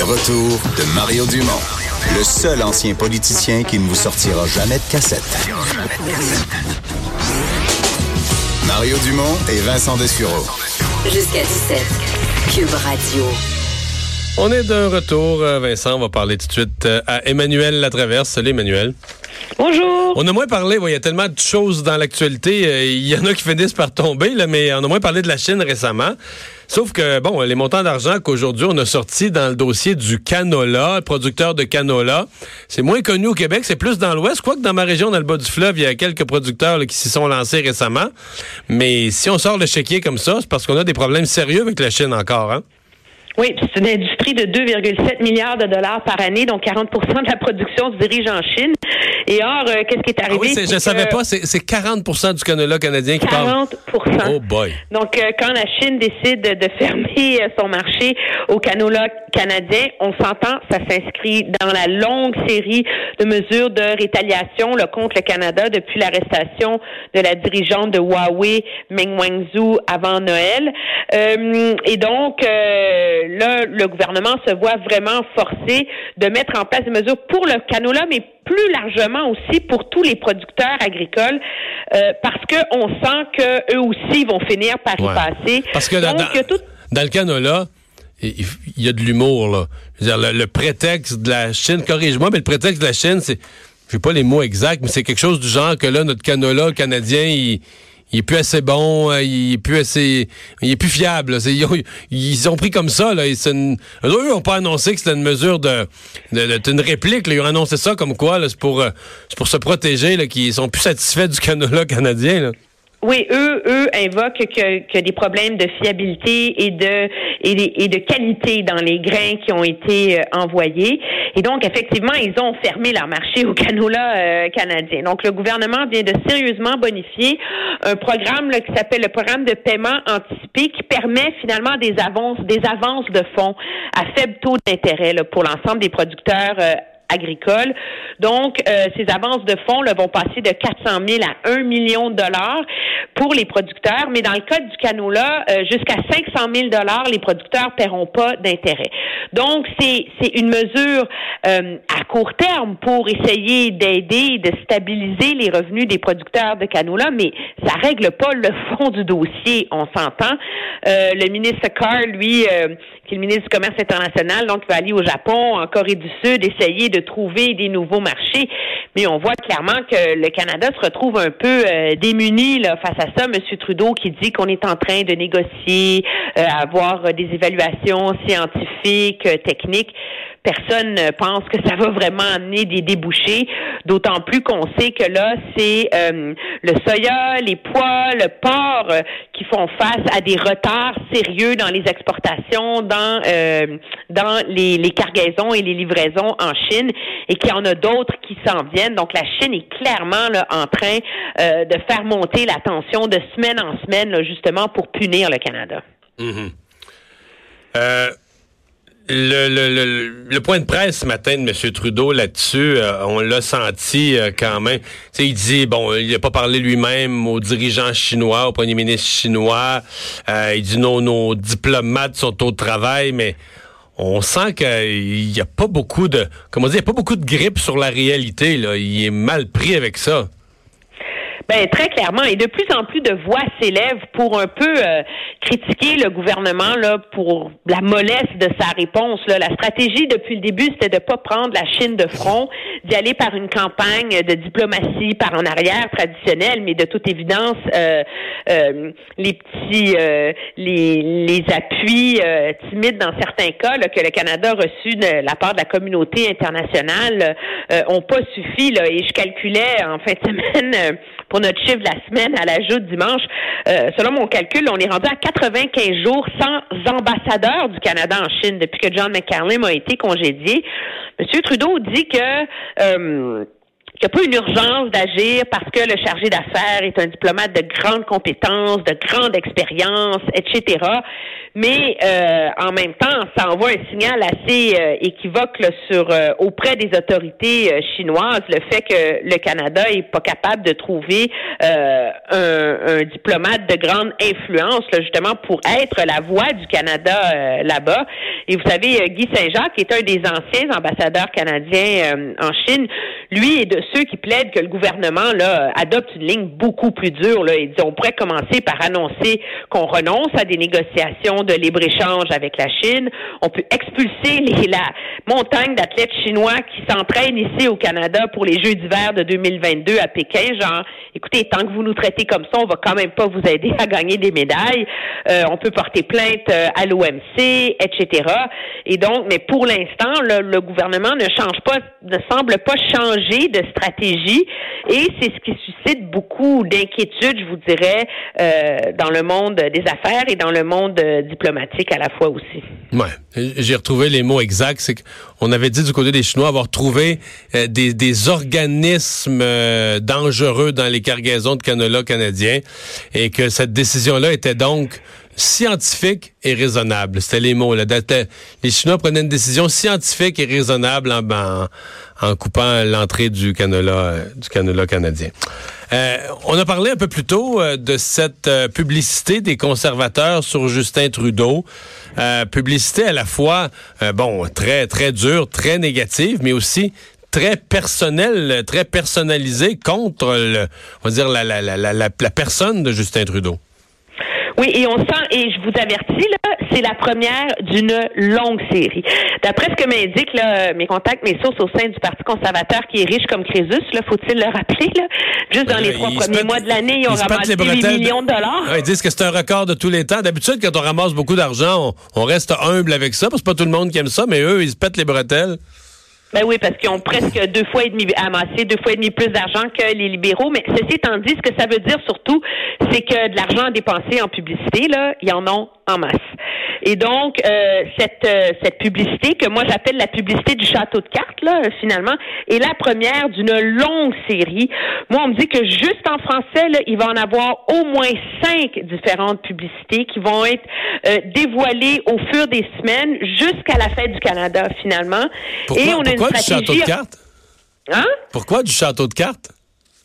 Le retour de Mario Dumont, le seul ancien politicien qui ne vous sortira jamais de cassette. Mario Dumont et Vincent Dessureau. Jusqu'à 17. Cube Radio. On est de retour, euh, Vincent. On va parler tout de suite euh, à Emmanuel Latraverse. Salut, Emmanuel. Bonjour. On a moins parlé, il y a tellement de choses dans l'actualité. euh, Il y en a qui finissent par tomber, là, mais on a moins parlé de la Chine récemment. Sauf que, bon, les montants d'argent qu'aujourd'hui on a sortis dans le dossier du canola, producteur de canola, c'est moins connu au Québec, c'est plus dans l'Ouest. Quoique dans ma région, dans le bas du fleuve, il y a quelques producteurs qui s'y sont lancés récemment. Mais si on sort le chéquier comme ça, c'est parce qu'on a des problèmes sérieux avec la Chine encore. Hein? Oui, c'est une industrie de 2,7 milliards de dollars par année, donc 40% de la production se dirige en Chine. Et or, euh, qu'est-ce qui est Ah arrivé? oui, c'est- je c'est savais pas, c'est c'est 40 du canola canadien qui part. 40 Oh boy. Donc, euh, quand la Chine décide de fermer euh, son marché au canola canadien, on s'entend, ça s'inscrit dans la longue série de mesures de rétaliation là, contre le Canada depuis l'arrestation de la dirigeante de Huawei, Meng Wanzhou, avant Noël. Euh, et donc, euh, là, le gouvernement se voit vraiment forcé de mettre en place des mesures pour le canola, mais plus largement aussi pour tous les producteurs agricoles, euh, parce qu'on sent que eux aussi vont finir par y passer. Parce que dans, Donc, tout- dans le canola, il y a de l'humour, là. Je veux dire, le, le prétexte de la Chine, corrige-moi, mais le prétexte de la Chine, c'est, j'ai pas les mots exacts, mais c'est quelque chose du genre que là, notre canola canadien, il, il est plus assez bon, euh, il est plus assez, il est plus fiable. Ils ont, ils ont pris comme ça, là. et une- eux, ils ont pas annoncé que c'était une mesure de, de, de- une réplique, là. Ils ont annoncé ça comme quoi, c'est pour, euh, pour se protéger, qu'ils sont plus satisfaits du canola canadien, là. Oui, eux, eux invoquent que, des problèmes de fiabilité et de et, de qualité dans les grains qui ont été euh, envoyés. Et donc, effectivement, ils ont fermé leur marché au canola euh, canadien. Donc, le gouvernement vient de sérieusement bonifier un programme qui s'appelle le programme de paiement anticipé qui permet finalement des avances, des avances de fonds à faible taux d'intérêt pour l'ensemble des producteurs euh, agricoles. Donc, euh, ces avances de fonds là, vont passer de 400 000 à 1 million de dollars pour les producteurs, mais dans le cas du canola, euh, jusqu'à 500 000 dollars, les producteurs paieront pas d'intérêt. Donc, c'est c'est une mesure euh, à court terme pour essayer d'aider, de stabiliser les revenus des producteurs de canola, mais ça règle pas le fond du dossier, on s'entend. Euh, le ministre Carr, lui, euh, le ministre du Commerce international, donc va aller au Japon, en Corée du Sud, essayer de trouver des nouveaux marchés. Mais on voit clairement que le Canada se retrouve un peu euh, démuni face à ça. Monsieur Trudeau qui dit qu'on est en train de négocier, euh, avoir des évaluations scientifiques, euh, techniques. Personne ne pense que ça va vraiment amener des débouchés, d'autant plus qu'on sait que là, c'est euh, le soya, les pois, le porc euh, qui font face à des retards sérieux dans les exportations, dans euh, dans les, cargaisons et les livraisons en Chine, et qu'il y en a d'autres qui s'en viennent. Donc la Chine est clairement en train de faire monter la tension de semaine en semaine, justement pour punir le Canada. Euh, le, le, le, point de presse ce matin de M. Trudeau là-dessus, euh, on l'a senti euh, quand même. Il dit, bon, il n'a pas parlé lui-même aux dirigeants chinois, au premier ministre chinois. Euh, il dit, non, nos diplomates sont au travail, mais on sent qu'il n'y a pas beaucoup de, comment dire, il a pas beaucoup de grippe sur la réalité. Là. Il est mal pris avec ça. Ben très clairement, et de plus en plus de voix s'élèvent pour un peu euh, critiquer le gouvernement là pour la mollesse de sa réponse. Là. La stratégie depuis le début, c'était de pas prendre la Chine de front, d'y aller par une campagne de diplomatie par en arrière traditionnelle, mais de toute évidence, euh, euh, les petits, euh, les, les appuis euh, timides dans certains cas là, que le Canada a reçus de la part de la communauté internationale euh, ont pas suffi. Là, et je calculais en fin de semaine euh, pour notre chiffre de la semaine à l'ajout dimanche, euh, selon mon calcul, on est rendu à 95 jours sans ambassadeur du Canada en Chine depuis que John McCallum a été congédié. Monsieur Trudeau dit que euh, qu'il n'y a pas une urgence d'agir parce que le chargé d'affaires est un diplomate de grande compétence, de grande expérience, etc. Mais euh, en même temps, ça envoie un signal assez euh, équivoque sur euh, auprès des autorités chinoises le fait que le Canada est pas capable de trouver un, un, diplomate de grande influence justement pour être la voix du Canada là-bas. Et vous savez, Guy Saint-Jacques est un des anciens ambassadeurs canadiens en Chine. Lui est de ceux qui plaident que le gouvernement là adopte une ligne beaucoup plus dure. Là. Il on pourrait commencer par annoncer qu'on renonce à des négociations de libre-échange avec la Chine. On peut expulser les, la montagne d'athlètes chinois qui s'entraînent ici au Canada pour les Jeux d'hiver de 2022 à Pékin. Genre, écoutez, tant que vous nous traitez comme ça, on va quand même pas vous aider à gagner des médailles. Euh, on peut porter plainte euh, à l'OMC, etc. Et donc, mais pour l'instant, le gouvernement ne change pas, ne semble pas changer de stratégie et c'est ce qui suscite beaucoup d'inquiétudes, je vous dirais, euh, dans le monde des affaires et dans le monde euh, diplomatique à la fois aussi. Ouais, j'ai retrouvé les mots exacts. C'est qu'on avait dit du côté des Chinois avoir trouvé euh, des, organismes dangereux dans les cargaisons de canola canadiens et que cette décision-là était donc scientifique et raisonnable. C'était les mots. Là. Les Chinois prenaient une décision scientifique et raisonnable en, en, coupant l'entrée du canola, euh, du canola canadien. Euh, on a parlé un peu plus tôt euh, de cette publicité des conservateurs sur Justin Trudeau. publicité à la fois, bon, très, très dure, très négative, mais aussi très personnelle, très personnalisée contre, le, on va dire, la, la, la, la personne de Justin Trudeau. Oui, et on sent, et je vous avertis, là, c'est la première d'une longue série. D'après ce que m'indiquent là, mes contacts, mes sources au sein du Parti conservateur qui est riche comme Crésus, là, faut-il le rappeler, là, juste dans les trois premiers mois de l'année, ils ont ramassé 8 millions de dollars. ils disent que c'est un record de tous les temps. D'habitude, quand on ramasse beaucoup d'argent, on, on, reste humble avec ça, parce que pas tout le monde qui aime ça, mais eux, ils se pètent les bretelles. Ben oui, parce qu'ils ont presque deux fois et demi amassé deux fois et demi plus d'argent que les libéraux. Mais ceci étant dit, ce que ça veut dire surtout, c'est que de l'argent dépensé en publicité, là, ils en ont en masse. Et donc, euh, cette, euh, cette publicité, que moi j'appelle la publicité du château de cartes, là, finalement, est la première d'une longue série. Moi, on me dit que juste en français, là, il va en avoir au moins cinq différentes publicités qui vont être euh, dévoilées au fur des semaines jusqu'à la fête du Canada, finalement. Pourquoi, Et on a pourquoi du château de cartes? Hein? Pourquoi du château de cartes?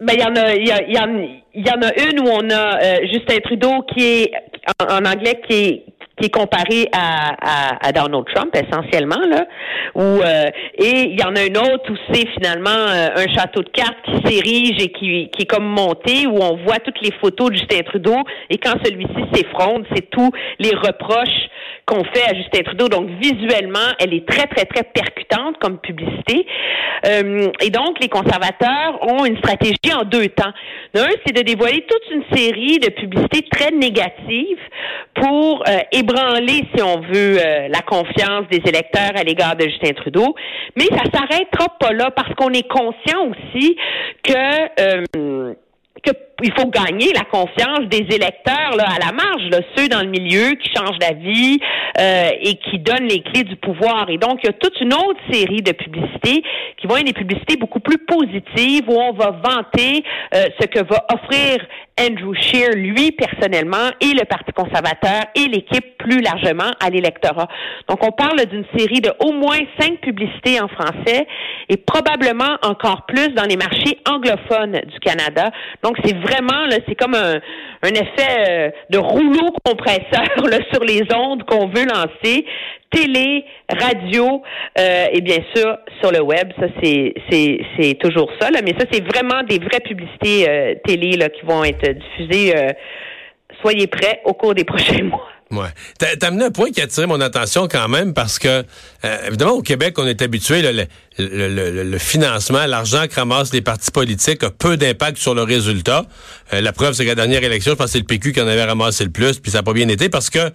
Ben, il y en a, il y, y, y, en a une où on a euh, Justin Trudeau qui est en, anglais qui est qui est comparé à, à, à, Donald Trump essentiellement là où euh, et il y en a une autre où c'est finalement euh, un château de cartes qui s'érige et qui, qui est comme monté où on voit toutes les photos de Justin Trudeau et quand celui-ci s'effronte c'est tous les reproches qu'on fait à Justin Trudeau. Donc, visuellement, elle est très, très, très percutante comme publicité. Euh, et donc, les conservateurs ont une stratégie en deux temps. L'un, c'est de dévoiler toute une série de publicités très négatives pour euh, si on veut, euh, la confiance des électeurs à l'égard de Justin Trudeau. Mais ça s'arrêtera pas là parce qu'on est conscient aussi que qu'il faut gagner la confiance des électeurs là, à la marge, là, ceux dans le milieu qui changent d'avis euh, et qui donnent les clés du pouvoir. Et donc, il y a toute une autre série de publicités qui vont être des publicités beaucoup plus positives où on va vanter euh, ce que va offrir Andrew Scheer, lui, personnellement, et le Parti conservateur et l'équipe plus largement à l'électorat. Donc, on parle d'une série de au moins cinq publicités en français et probablement encore plus dans les marchés anglophones du Canada. Donc, c'est vraiment, là, c'est comme un, un effet euh, de rouleau compresseur là, sur les ondes qu'on veut lancer télé, radio euh, et bien sûr sur le web. Ça c'est c'est c'est toujours ça là, mais ça c'est vraiment des vraies publicités euh, télé là qui vont être diffusées. Euh, soyez prêts au cours des prochains mois. Ouais. T'as amené un point qui a attiré mon attention quand même parce que, évidemment, au Québec, on est habitué, le, le, le, financement, l'argent que ramassent les partis politiques a peu d'impact sur le résultat. la preuve, c'est que la dernière élection, je pense que c'est le PQ qui en avait ramassé le plus, puis ça n'a pas bien été parce que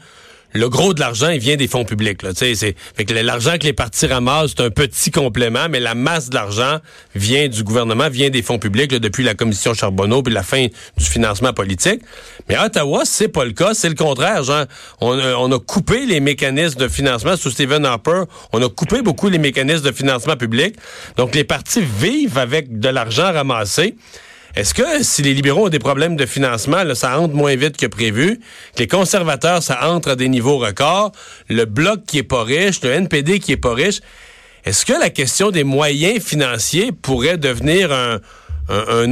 le gros de l'argent, il vient des fonds publics. Là, c'est, fait que l'argent que les partis ramassent, c'est un petit complément, mais la masse de l'argent vient du gouvernement, vient des fonds publics depuis la commission Charbonneau puis la fin du financement politique. Mais à Ottawa, c'est pas le cas, c'est le contraire. On, a, on a coupé les mécanismes de financement sous Stephen Harper. On a coupé beaucoup les mécanismes de financement public. Donc les partis vivent avec de l'argent ramassé. Est-ce que si les libéraux ont des problèmes de financement, là, ça entre moins vite que prévu, que les conservateurs, ça entre à des niveaux records, le bloc qui est pas riche, le NPD qui est pas riche, est-ce que la question des moyens financiers pourrait devenir un,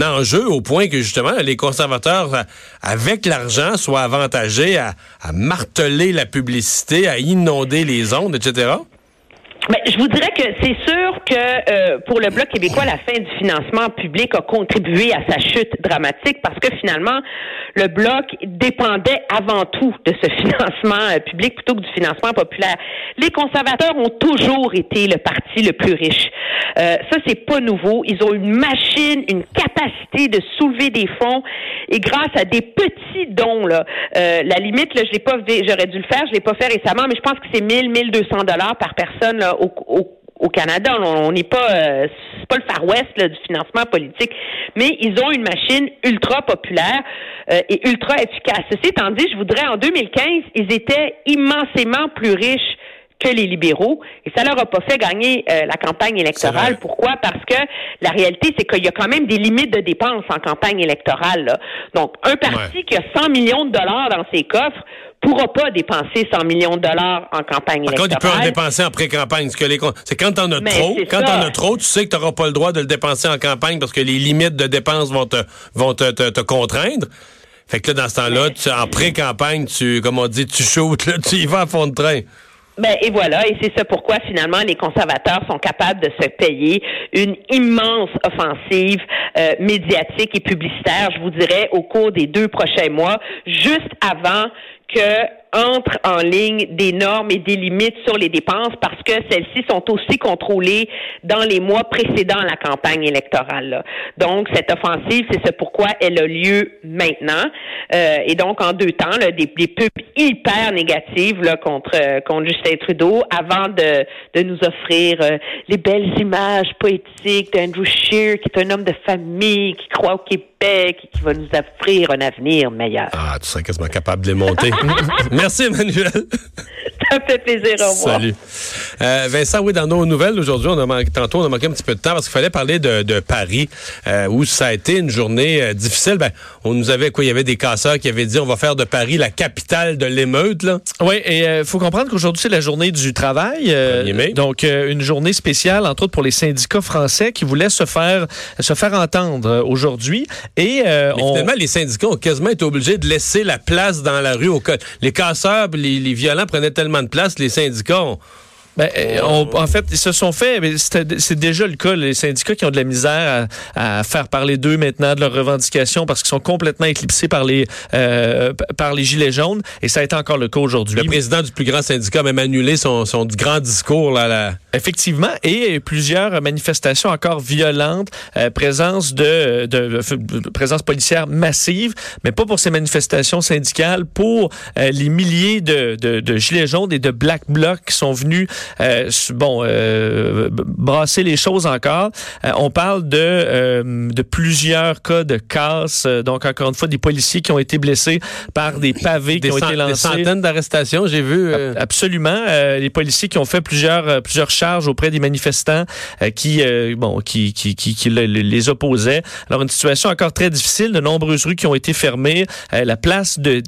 enjeu au point que justement les conservateurs, avec l'argent, soient avantagés à, à marteler la publicité, à inonder les ondes, etc.? Mais je vous dirais que c'est sûr que euh, pour le Bloc québécois, la fin du financement public a contribué à sa chute dramatique parce que finalement, le Bloc dépendait avant tout de ce financement euh, public plutôt que du financement populaire. Les conservateurs ont toujours été le parti le plus riche. Euh, ça, c'est pas nouveau. Ils ont une machine, une capacité de soulever des fonds et grâce à des petits dons, là, euh, la limite, là, je l'ai pas, j'aurais dû le faire, je l'ai pas fait récemment, mais je pense que c'est 1000, 1200 dollars par personne là, au, au au Canada. On n'est pas, euh, c'est pas le Far West du financement politique, mais ils ont une machine ultra populaire euh, et ultra efficace. Ceci étant dit, je voudrais en 2015, ils étaient immensément plus riches que les libéraux et ça leur a pas fait gagner euh, la campagne électorale. Pourquoi? Parce que la réalité c'est qu'il y a quand même des limites de dépenses en campagne électorale. Donc un parti qui a 100 millions de dollars dans ses coffres pourra pas dépenser 100 millions de dollars en campagne électorale. Quand il peut en dépenser en pré-campagne. C'est quand t'en as trop, quand t'en as trop, tu sais que tu n'auras pas le droit de le dépenser en campagne parce que les limites de dépenses vont te, vont te, te, contraindre. Fait que là, dans ce temps-là, en pré-campagne, tu, comme on dit, tu shootes, là, tu y vas à fond de train. Ben, et voilà, et c'est ça pourquoi finalement les conservateurs sont capables de se payer une immense offensive euh, médiatique et publicitaire, je vous dirais, au cours des deux prochains mois, juste avant que entre en ligne des normes et des limites sur les dépenses parce que celles-ci sont aussi contrôlées dans les mois précédant la campagne électorale. Donc, cette offensive, c'est ce pourquoi elle a lieu maintenant. Euh, et donc, en deux temps, là, des, des, pubs hyper négatives là, contre, euh, contre Justin Trudeau avant de, de nous offrir euh, les belles images poétiques d'Andrew Scheer, qui est un homme de famille, qui croit au Québec et qui va nous offrir un avenir meilleur. Ah, tu serais quasiment capable de les monter. Merci, Emmanuel. Ça fait plaisir. Au revoir. Salut. Euh, Vincent, oui, dans nos nouvelles aujourd'hui, on a manqué, tantôt, on a manqué un petit peu de temps parce qu'il fallait parler de, Paris, euh, où ça a été une journée euh, difficile. Ben, on nous avait quoi? Il y avait des casseurs qui avaient dit on va faire de Paris la capitale de l'émeute. Là. Oui, et il faut comprendre qu'aujourd'hui, c'est la journée du travail. donc, une journée spéciale, entre autres, pour les syndicats français qui voulaient se faire, se faire entendre aujourd'hui. Et finalement, les syndicats ont quasiment été obligés de laisser la place dans la rue. Au... Les casseurs, les, les violents prenaient tellement place, les syndicats ben, euh, en fait, ils se sont fait, c'est déjà le cas, les syndicats qui ont de la misère à, faire parler d'eux maintenant, de leurs revendications, parce qu'ils sont complètement éclipsés par les, euh, par les Gilets jaunes, et ça a été encore le cas aujourd'hui. Le président du plus grand syndicat a même annulé son, son grand discours. Là, là. Effectivement, et plusieurs manifestations encore violentes, euh, présence de, de, présence policière massive, mais pas pour ces manifestations syndicales, pour les milliers de, de, de Gilets jaunes et de Black Blocs qui sont venus bon, euh, brasser les choses encore. Euh, on parle de, de plusieurs cas de casse. Donc, encore une fois, des policiers qui ont été blessés par des pavés qui ont été lancés. Des centaines d'arrestations, j'ai vu. Absolument. les policiers qui ont fait plusieurs, plusieurs charges auprès des manifestants qui, bon, qui, qui, qui, qui les opposaient. Alors, une situation encore très difficile. De nombreuses rues qui ont été fermées. la place de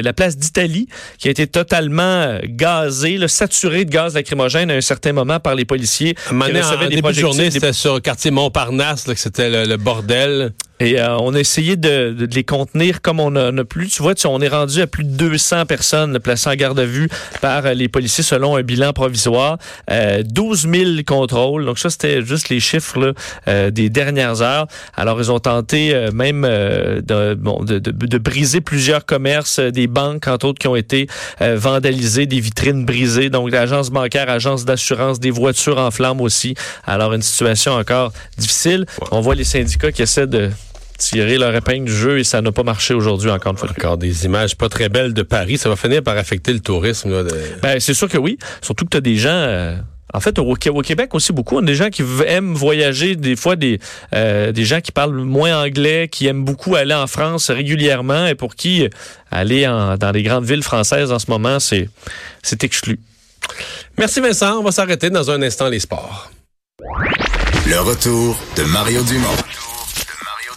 la place d'Italie qui a été totalement gazée, saturée de gaz à un certain moment par les policiers. En, en début de journée, c'était sur le quartier Montparnasse que c'était le, bordel. Et euh, on a essayé de, de, les contenir comme on a, a plus. Tu vois, tu, on est rendu à plus de 200 personnes placées en garde à vue par euh, les policiers selon un bilan provisoire. Euh, 12 000 contrôles. Donc ça, c'était juste les chiffres là, euh, des dernières heures. Alors, ils ont tenté même de, bon, de, de, de, briser plusieurs commerces, des banques, entre autres, qui ont été vandalisées, des vitrines brisées. Donc, l'agence bancaire, agence d'assurance, des voitures en flammes aussi. Alors, une situation encore difficile. On voit les syndicats qui essaient de tirer leur épingle du jeu et ça n'a pas marché aujourd'hui encore une fois. Encore des images pas très belles de Paris. Ça va finir par affecter le tourisme. Là, de... Ben, c'est sûr que oui. Surtout que tu as des gens... euh, en fait, au, Québec aussi beaucoup, on a des gens qui aiment voyager, des fois des euh, des gens qui parlent moins anglais, qui aiment beaucoup aller en France régulièrement et pour qui euh, aller en- dans les grandes villes françaises en ce moment, c'est c'est exclu. Merci Vincent. On va s'arrêter dans un instant les sports. Le retour de Mario Dumont.